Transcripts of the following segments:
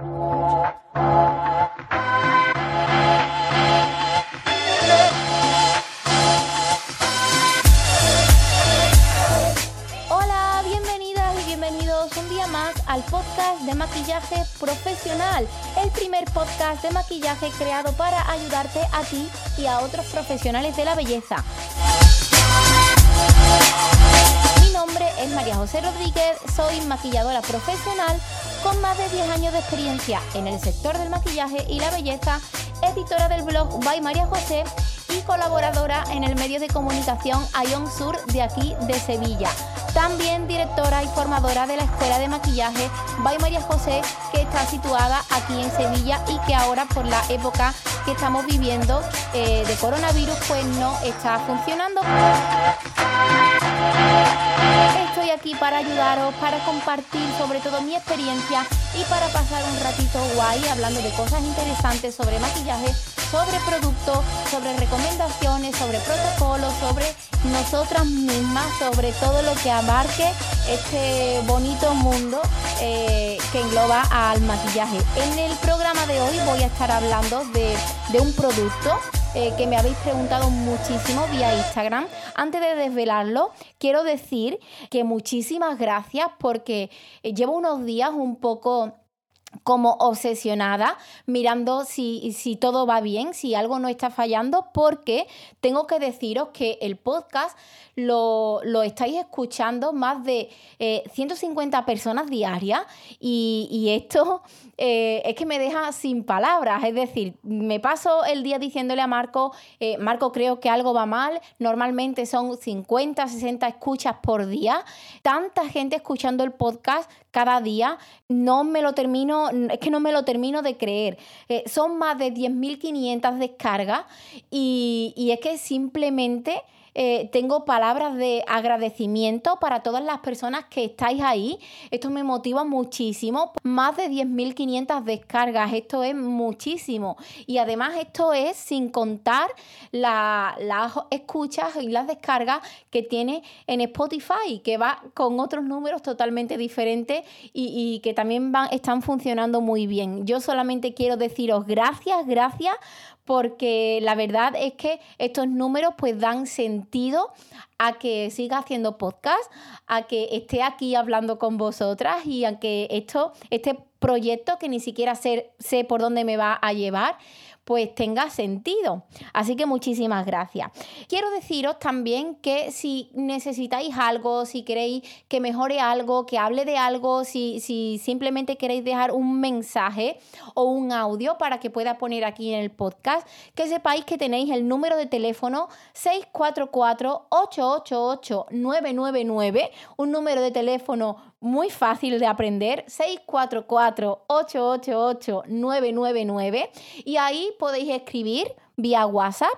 Hola, bienvenidas y bienvenidos un día más al podcast de maquillaje profesional, el primer podcast de maquillaje creado para ayudarte a ti y a otros profesionales de la belleza. Mi nombre es María José Rodríguez, soy maquilladora profesional con más de 10 años de experiencia en el sector del maquillaje y la belleza, editora del blog By María José y colaboradora en el medio de comunicación Ion Sur de aquí de Sevilla. También directora y formadora de la Escuela de Maquillaje By María José, que está situada aquí en Sevilla y que ahora por la época que estamos viviendo eh, de coronavirus pues no está funcionando. Aquí para ayudaros, para compartir sobre todo mi experiencia y para pasar un ratito guay hablando de cosas interesantes sobre maquillaje, sobre productos, sobre recomendaciones, sobre protocolos, sobre nosotras mismas, sobre todo lo que abarque este bonito mundo eh, que engloba al maquillaje. En el programa de hoy voy a estar hablando de, de un producto eh, que me habéis preguntado muchísimo vía Instagram. Antes de desvelarlo, quiero decir que muchísimas gracias porque llevo unos días un poco como obsesionada mirando si, si, todo va bien, si algo no está fallando, porque tengo que deciros que el podcast lo, estáis escuchando más de 150 eh, personas diarias y, esto eh, es que me deja sin palabras. Es decir, me paso el día diciéndole a Marco, eh, Marco creo que algo va mal, normalmente son 50, 60 escuchas por día, tanta gente escuchando el podcast cada día, no me lo termino, es que no me lo termino de creer. son más de 10.500 descargas y, y es que simplemente... Eh, tengo palabras de agradecimiento para todas las personas que estáis ahí. Esto me motiva muchísimo. Más de 10.500 descargas, esto es muchísimo. Y además esto es sin contar las escuchas y las descargas que tiene en Spotify, que va con otros números totalmente diferentes y, que también están funcionando muy bien. Yo solamente quiero deciros gracias, gracias porque la verdad es que estos números pues dan sentido a que siga haciendo podcast, a que esté aquí hablando con vosotras y a que esto, este proyecto que ni siquiera sé, sé por dónde me va a llevar, pues tenga sentido. Así que muchísimas gracias. Quiero deciros también que si necesitáis algo, si queréis que mejore algo, que hable de algo, si, si simplemente queréis dejar un mensaje o un audio para que pueda poner aquí en el podcast, que sepáis que tenéis el número de teléfono 644-888-999, un número de teléfono muy fácil de aprender, 644-888-999 y ahí podéis escribir vía WhatsApp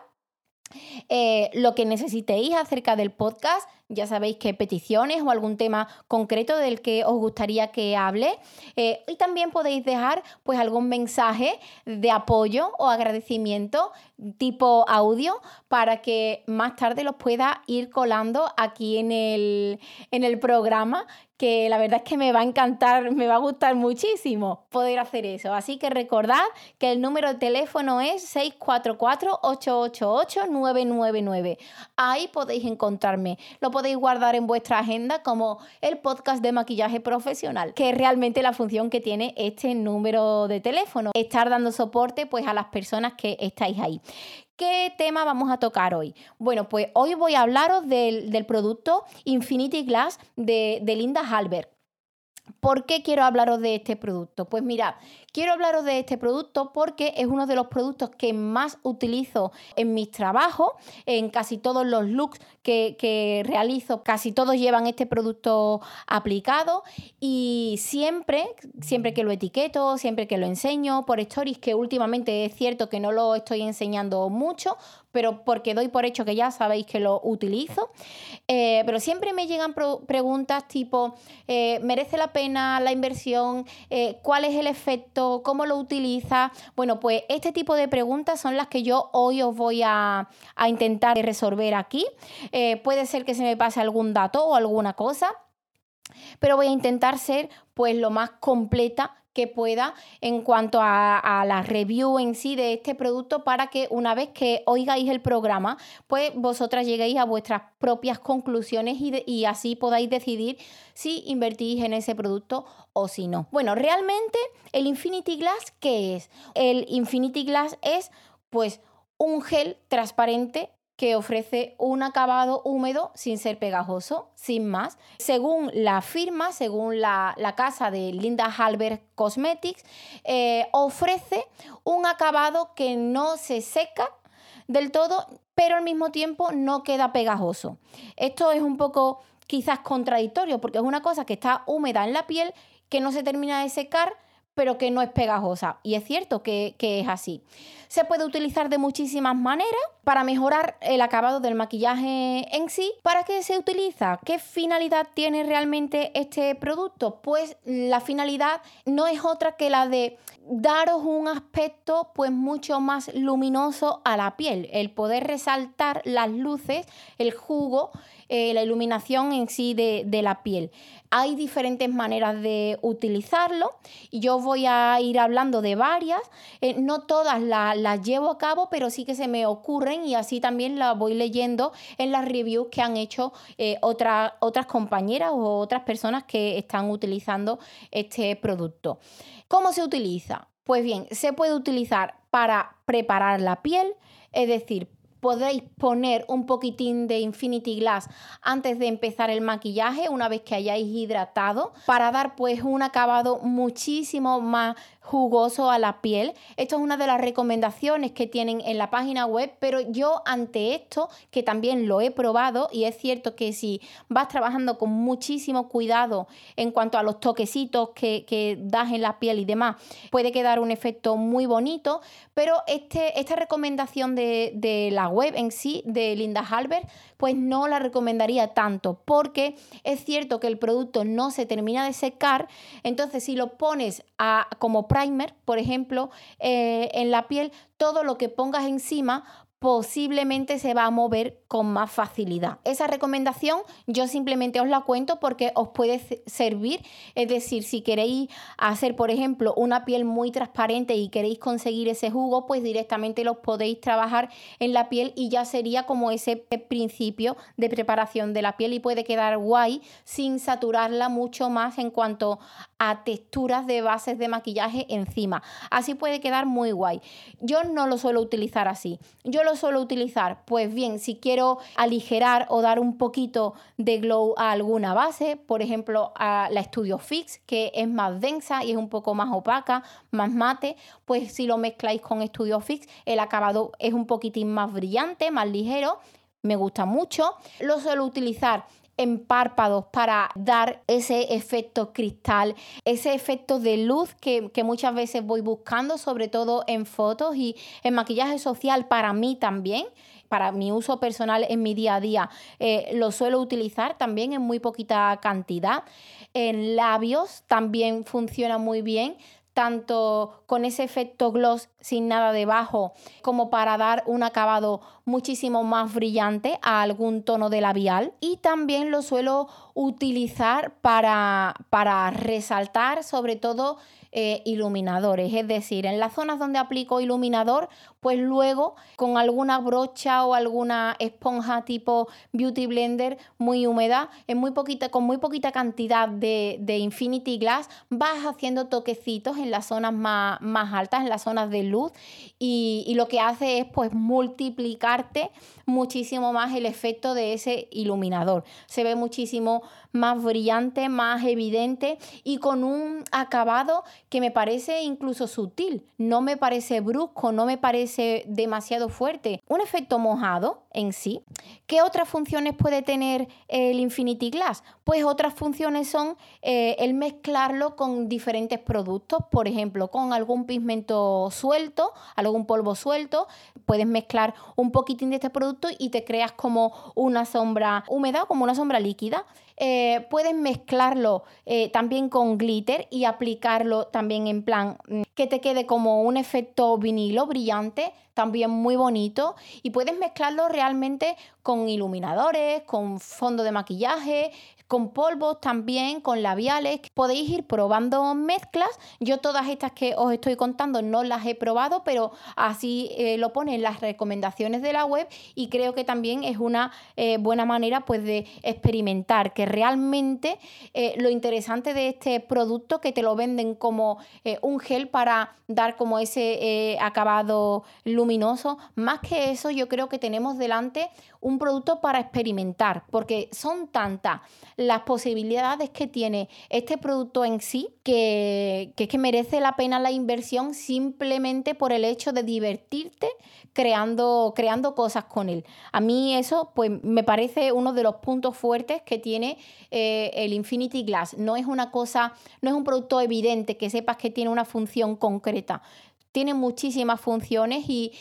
eh, lo que necesitéis acerca del podcast, ya sabéis que peticiones o algún tema concreto del que os gustaría que hable. Eh, y también podéis dejar pues algún mensaje de apoyo o agradecimiento tipo audio para que más tarde los pueda ir colando aquí en el, en el programa que la verdad es que me va a encantar, me va a gustar muchísimo poder hacer eso. Así que recordad que el número de teléfono es 644-888-999. Ahí podéis encontrarme. Lo podéis guardar en vuestra agenda como el podcast de maquillaje profesional, que es realmente la función que tiene este número de teléfono. Estar dando soporte pues a las personas que estáis ahí. ¿Qué tema vamos a tocar hoy? Bueno, pues hoy voy a hablaros del, producto Infinity Glass de, de Linda Halbert. ¿Por qué quiero hablaros de este producto? Pues mirad, quiero hablaros de este producto porque es uno de los productos que más utilizo en mis trabajos, en casi todos los looks que, realizo, casi todos llevan este producto aplicado y siempre, siempre que lo etiqueto, siempre que lo enseño por stories, que últimamente es cierto que no lo estoy enseñando mucho, pero porque doy por hecho que ya sabéis que lo utilizo. Eh, pero siempre me llegan preguntas tipo, eh, ¿merece la pena la inversión? Eh, ¿Cuál es el efecto? ¿Cómo lo utiliza? Bueno, pues este tipo de preguntas son las que yo hoy os voy a, intentar resolver aquí. puede ser que se me pase algún dato o alguna cosa, pero voy a intentar ser pues lo más completa que pueda en cuanto a, la review en sí de este producto para que una vez que oigáis el programa, pues vosotras lleguéis a vuestras propias conclusiones y, y así podáis decidir si invertís en ese producto o si no. Bueno, realmente el Infinity Glass, ¿qué es? El Infinity Glass es pues un gel transparente que ofrece un acabado húmedo sin ser pegajoso, sin más. Según la firma, según la, casa de Linda Halber Cosmetics, eh, ofrece un acabado que no se seca del todo, pero al mismo tiempo no queda pegajoso. Esto es un poco quizás contradictorio porque es una cosa que está húmeda en la piel, que no se termina de secar, pero que no es pegajosa. Y es cierto que, es así. Se puede utilizar de muchísimas maneras para mejorar el acabado del maquillaje en sí. ¿Para qué se utiliza? ¿Qué finalidad tiene realmente este producto? Pues la finalidad no es otra que la de daros un aspecto pues mucho más luminoso a la piel, el poder resaltar las luces, el jugo, eh, la iluminación en sí de, la piel. Hay diferentes maneras de utilizarlo y yo voy a ir hablando de varias. Eh, no todas las llevo a cabo, pero sí que se me y así también las voy leyendo en las reviews que han hecho eh, otras compañeras o otras personas que están utilizando este producto. ¿Cómo se utiliza? Pues bien, se puede utilizar para preparar la piel, es decir, podréis poner un poquitín de Infinity Glass antes de empezar el maquillaje, una vez que hayáis hidratado, para dar pues un acabado muchísimo más jugoso a la piel. Esto es una de las recomendaciones que tienen en la página web, pero yo ante esto, que también lo he probado, y es cierto que si vas trabajando con muchísimo cuidado en cuanto a los toquecitos que, que das en la piel y demás, puede quedar un efecto muy bonito, pero este, esta recomendación de, de la web en sí, de Linda Halbert, pues no la recomendaría tanto, porque es cierto que el producto no se termina de secar, entonces si lo pones a, como primer, por ejemplo, eh, en la piel, todo lo que pongas encima posiblemente se va a mover con más facilidad. Esa recomendación yo simplemente os la cuento porque os puede servir, es decir, si queréis hacer, por ejemplo, una piel muy transparente y queréis conseguir ese jugo, pues directamente los podéis trabajar en la piel y ya sería como ese principio de preparación de la piel y puede quedar guay sin saturarla mucho más en cuanto a texturas de bases de maquillaje encima. Así puede quedar muy guay. Yo no lo suelo utilizar así. Yo lo suelo utilizar, pues bien, si quiero aligerar o dar un poquito de glow a alguna base, por ejemplo a la Studio Fix, que es más densa y es un poco más opaca, más mate, pues si lo mezcláis con Studio Fix, el acabado es un poquitín más brillante, más ligero me gusta mucho. Lo suelo utilizar en párpados para dar ese efecto cristal, ese efecto de luz que, muchas veces voy buscando, sobre todo en fotos y en maquillaje social para mí también para mi uso personal en mi día a día eh, lo suelo utilizar también en muy poquita cantidad. En labios también funciona muy bien tanto con ese efecto gloss sin nada debajo, como para dar un acabado muchísimo más brillante a algún tono de labial. Y también lo suelo utilizar para, para resaltar sobre todo eh, iluminadores. Es decir, en las zonas donde aplico iluminador, pues luego con alguna brocha o alguna esponja tipo Beauty Blender muy húmeda, muy poquita, con muy poquita cantidad de, Infinity Glass, vas haciendo toquecitos en las zonas más, altas, en las zonas de luz, y, y lo que hace es pues multiplicarte muchísimo más el efecto de ese iluminador. Se ve muchísimo más brillante, más evidente y con un acabado que me parece incluso sutil. No me parece brusco, no me parece demasiado fuerte. Un efecto mojado en sí. ¿Qué otras funciones puede tener el Infinity Glass? Pues otras funciones son eh, el mezclarlo con diferentes productos, por ejemplo, con algún pigmento suelto, algún polvo suelto. Puedes mezclar un poquitín de este producto y te creas como una sombra húmeda, como una sombra líquida. Eh, puedes mezclarlo eh, también con glitter y aplicarlo también en plan mm, que te quede como un efecto vinilo brillante, también muy bonito. Y puedes mezclarlo realmente con iluminadores, con fondo de maquillaje, con polvos también, con labiales. Podéis ir probando mezclas. Yo todas estas que os estoy contando no las he probado, pero así eh, lo ponen las recomendaciones de la web y creo que también es una eh, buena manera pues de experimentar, que realmente eh, lo interesante de este producto que te lo venden como un gel para dar como ese acabado luminoso, más que eso yo creo que tenemos delante un producto para experimentar, porque son tantas las posibilidades que tiene este producto en sí que, que, que merece la pena la inversión simplemente por el hecho de divertirte creando, creando cosas con él. A mí eso pues me parece uno de los puntos fuertes que tiene eh, el Infinity Glass. No es una cosa, no es un producto evidente que sepas que tiene una función concreta tiene muchísimas funciones y,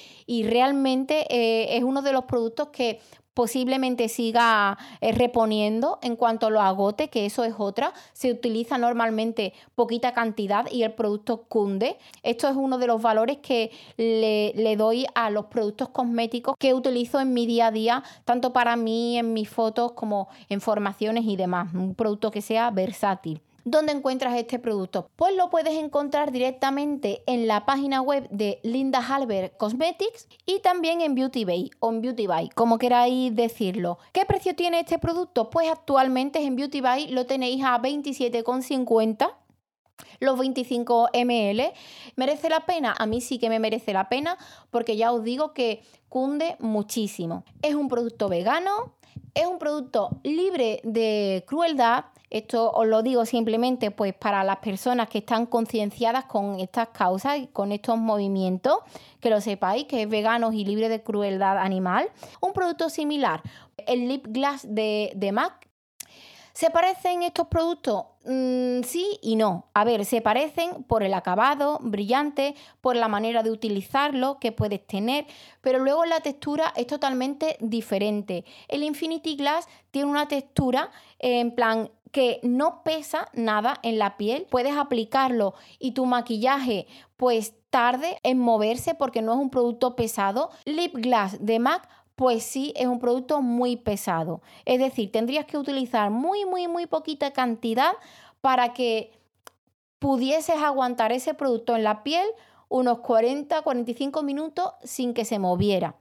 realmente eh, es uno de los productos que posiblemente siga eh, reponiendo en cuanto lo agote, que eso es otra. Se utiliza normalmente poquita cantidad y el producto cunde. Esto es uno de los valores que le, le, doy a los productos cosméticos que utilizo en mi día a día, tanto para mí, en mis fotos, como en formaciones y demás. Un producto que sea versátil. ¿Dónde encuentras este producto? Pues lo puedes encontrar directamente en la página web de Linda Halber Cosmetics y también en Beauty Bay o en Beauty como queráis decirlo. ¿Qué precio tiene este producto? Pues actualmente en Beauty Bay lo tenéis a 27,50 los 25 ml. ¿Merece la pena? A mí sí que me merece la pena porque ya os digo que cunde muchísimo. Es un producto vegano, es un producto libre de crueldad esto os lo digo simplemente pues para las personas que están concienciadas con estas causas y con estos movimientos, que lo sepáis, que es vegano y libre de crueldad animal. Un producto similar, el lip gloss de, de MAC, ¿Se parecen estos productos? Mm, sí y no. A ver, se parecen por el acabado brillante, por la manera de utilizarlo que puedes tener, pero luego la textura es totalmente diferente. El Infinity Glass tiene una textura en plan que no pesa nada en la piel, puedes aplicarlo y tu maquillaje pues tarde en moverse porque no es un producto pesado. Lip Glass de MAC pues sí es un producto muy pesado. Es decir, tendrías que utilizar muy, muy, muy poquita cantidad para que pudieses aguantar ese producto en la piel unos 40, 45 minutos sin que se moviera.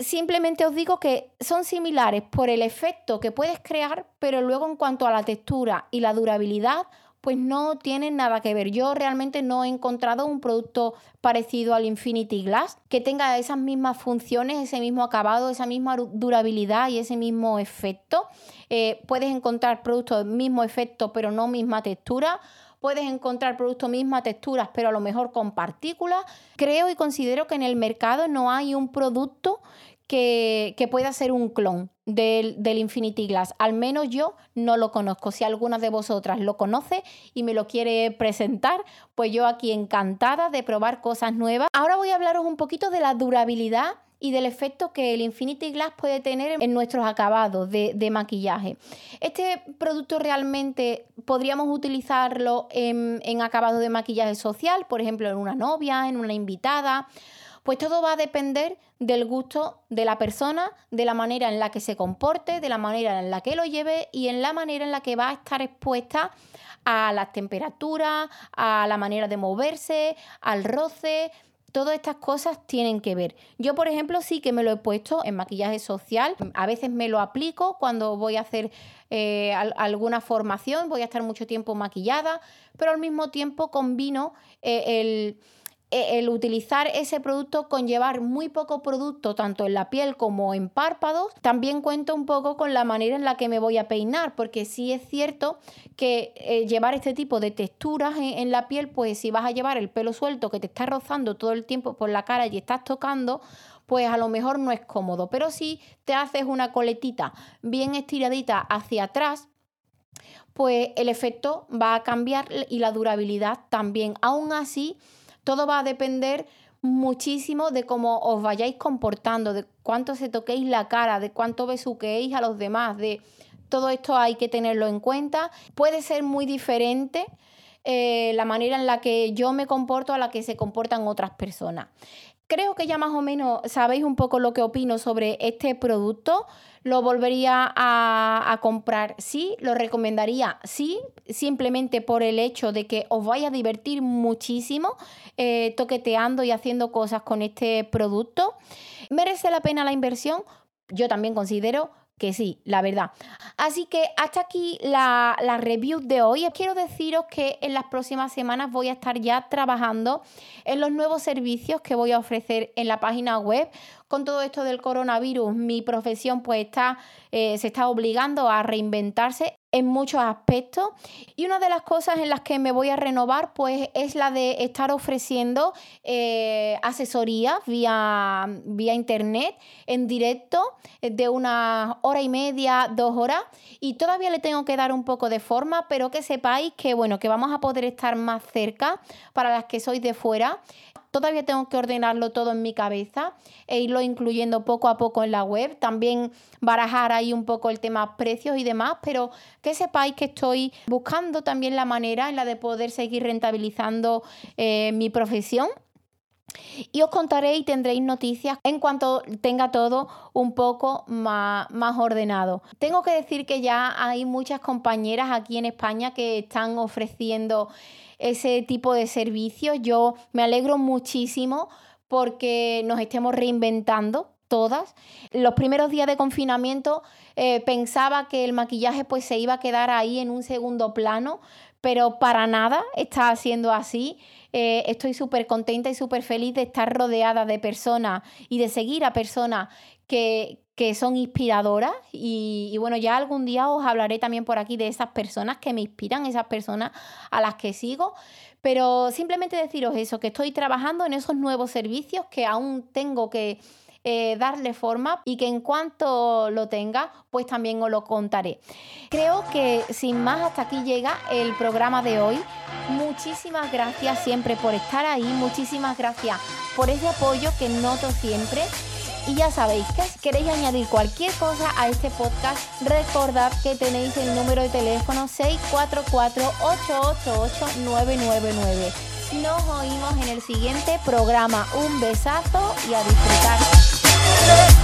Simplemente os digo que son similares por el efecto que puedes crear, pero luego en cuanto a la textura y la durabilidad, pues no tienen nada que ver. Yo realmente no he encontrado un producto parecido al Infinity Glass que tenga esas mismas funciones, ese mismo acabado, esa misma durabilidad y ese mismo efecto. Eh, puedes encontrar productos mismo efecto pero no misma textura. Puedes encontrar productos misma texturas pero a lo mejor con partículas. Creo y considero que en el mercado no hay un producto que, pueda ser un clon del, Infinity Glass. Al menos yo no lo conozco. Si alguna de vosotras lo conoce y me lo quiere presentar, pues yo aquí encantada de probar cosas nuevas. Ahora voy a hablaros un poquito de la durabilidad y del efecto que el Infinity Glass puede tener en nuestros acabados de, maquillaje. Este producto realmente podríamos utilizarlo en, en acabado de maquillaje social, por ejemplo, en una novia, en una invitada. Pues todo va a depender del gusto de la persona, de la manera en la que se comporte, de la manera en la que lo lleve y en la manera en la que va a estar expuesta a las temperaturas, a la manera de moverse, al roce. Todas estas cosas tienen que ver. Yo, por ejemplo, sí que me lo he puesto en maquillaje social. A veces me lo aplico cuando voy a hacer eh, alguna formación, voy a estar mucho tiempo maquillada, pero al mismo tiempo combino eh, el el utilizar ese producto con llevar muy poco producto tanto en la piel como en párpados, también cuento un poco con la manera en la que me voy a peinar, porque sí es cierto que eh, llevar este tipo de texturas en, la piel, pues si vas a llevar el pelo suelto que te está rozando todo el tiempo por la cara y estás tocando, pues a lo mejor no es cómodo, pero si te haces una coletita bien estiradita hacia atrás, pues el efecto va a cambiar y la durabilidad también. Aún así, todo va a depender muchísimo de cómo os vayáis comportando, de cuánto se toquéis la cara, de cuánto besuqueéis a los demás, de todo esto hay que tenerlo en cuenta. Puede ser muy diferente eh, la manera en la que yo me comporto a la que se comportan otras personas. Creo que ya más o menos sabéis un poco lo que opino sobre este producto. ¿Lo volvería a, comprar? Sí, lo recomendaría, sí, simplemente por el hecho de que os vaya a divertir muchísimo eh, toqueteando y haciendo cosas con este producto. ¿Merece la pena la inversión? Yo también considero que sí, la verdad. Así que hasta aquí la, la, review de hoy. Quiero deciros que en las próximas semanas voy a estar ya trabajando en los nuevos servicios que voy a ofrecer en la página web con todo esto del coronavirus, mi profesión pues está, eh, se está obligando a reinventarse en muchos aspectos. Y una de las cosas en las que me voy a renovar pues es la de estar ofreciendo eh, asesoría vía, vía internet en directo de una hora y media, dos horas. Y todavía le tengo que dar un poco de forma pero que sepáis que bueno que vamos a poder estar más cerca para las que sois de fuera Todavía tengo que ordenarlo todo en mi cabeza e irlo incluyendo poco a poco en la web. También barajar ahí un poco el tema precios y demás, pero que sepáis que estoy buscando también la manera en la de poder seguir rentabilizando eh, mi profesión. Y os contaré y tendréis noticias en cuanto tenga todo un poco más, más, ordenado. Tengo que decir que ya hay muchas compañeras aquí en España que están ofreciendo ese tipo de servicios. Yo me alegro muchísimo porque nos estemos reinventando todas. Los primeros días de confinamiento eh, pensaba que el maquillaje pues se iba a quedar ahí en un segundo plano, pero para nada está siendo así. Eh, estoy súper contenta y súper feliz de estar rodeada de personas y de seguir a personas que, que son inspiradoras y, bueno, ya algún día os hablaré también por aquí de esas personas que me inspiran, esas personas a las que sigo, pero simplemente deciros eso, que estoy trabajando en esos nuevos servicios que aún tengo que eh, darle forma y que en cuanto lo tenga, pues también os lo contaré. Creo que sin más hasta aquí llega el programa de hoy. Muchísimas gracias siempre por estar ahí, muchísimas gracias por ese apoyo que noto siempre y ya sabéis que si queréis añadir cualquier cosa a este podcast, recordad que tenéis el número de teléfono 644-888-999. Nos oímos en el siguiente programa. Un besazo y a disfrutar.